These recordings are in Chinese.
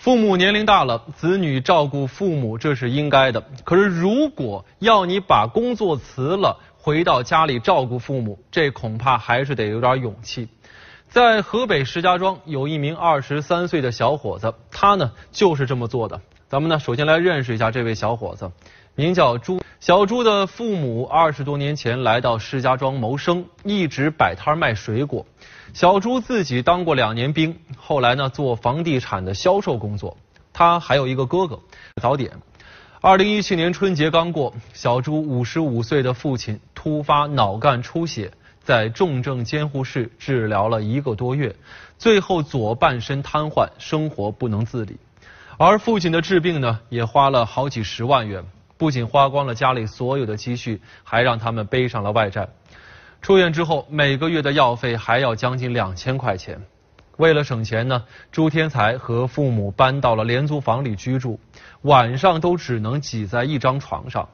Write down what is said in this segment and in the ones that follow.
父母年龄大了，子女照顾父母这是应该的。可是，如果要你把工作辞了，回到家里照顾父母，这恐怕还是得有点勇气。在河北石家庄，有一名二十三岁的小伙子，他呢就是这么做的。咱们呢，首先来认识一下这位小伙子，名叫朱。小朱的父母二十多年前来到石家庄谋生，一直摆摊卖水果。小朱自己当过两年兵，后来呢做房地产的销售工作。他还有一个哥哥。早点，二零一七年春节刚过，小朱五十五岁的父亲突发脑干出血，在重症监护室治疗了一个多月，最后左半身瘫痪，生活不能自理。而父亲的治病呢，也花了好几十万元，不仅花光了家里所有的积蓄，还让他们背上了外债。出院之后，每个月的药费还要将近两千块钱。为了省钱呢，朱天才和父母搬到了廉租房里居住，晚上都只能挤在一张床上。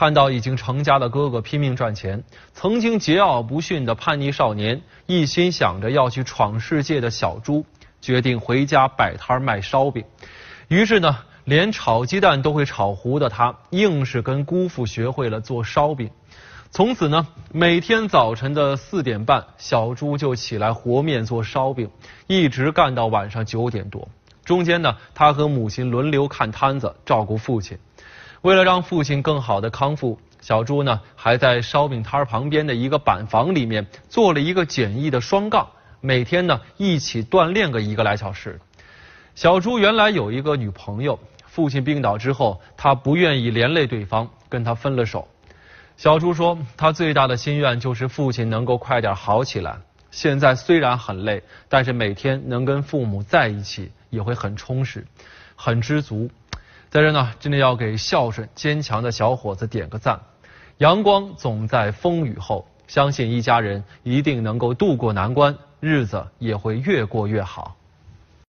看到已经成家的哥哥拼命赚钱，曾经桀骜不驯的叛逆少年，一心想着要去闯世界的小朱，决定回家摆摊卖烧饼。于是呢，连炒鸡蛋都会炒糊的他，硬是跟姑父学会了做烧饼。从此呢，每天早晨的四点半，小朱就起来和面做烧饼，一直干到晚上九点多。中间呢，他和母亲轮流看摊子，照顾父亲。为了让父亲更好的康复，小朱呢还在烧饼摊旁边的一个板房里面做了一个简易的双杠，每天呢一起锻炼个一个来小时。小朱原来有一个女朋友，父亲病倒之后，他不愿意连累对方，跟他分了手。小朱说：“他最大的心愿就是父亲能够快点好起来。现在虽然很累，但是每天能跟父母在一起，也会很充实，很知足。在这呢，真的要给孝顺坚强的小伙子点个赞。阳光总在风雨后，相信一家人一定能够渡过难关，日子也会越过越好。”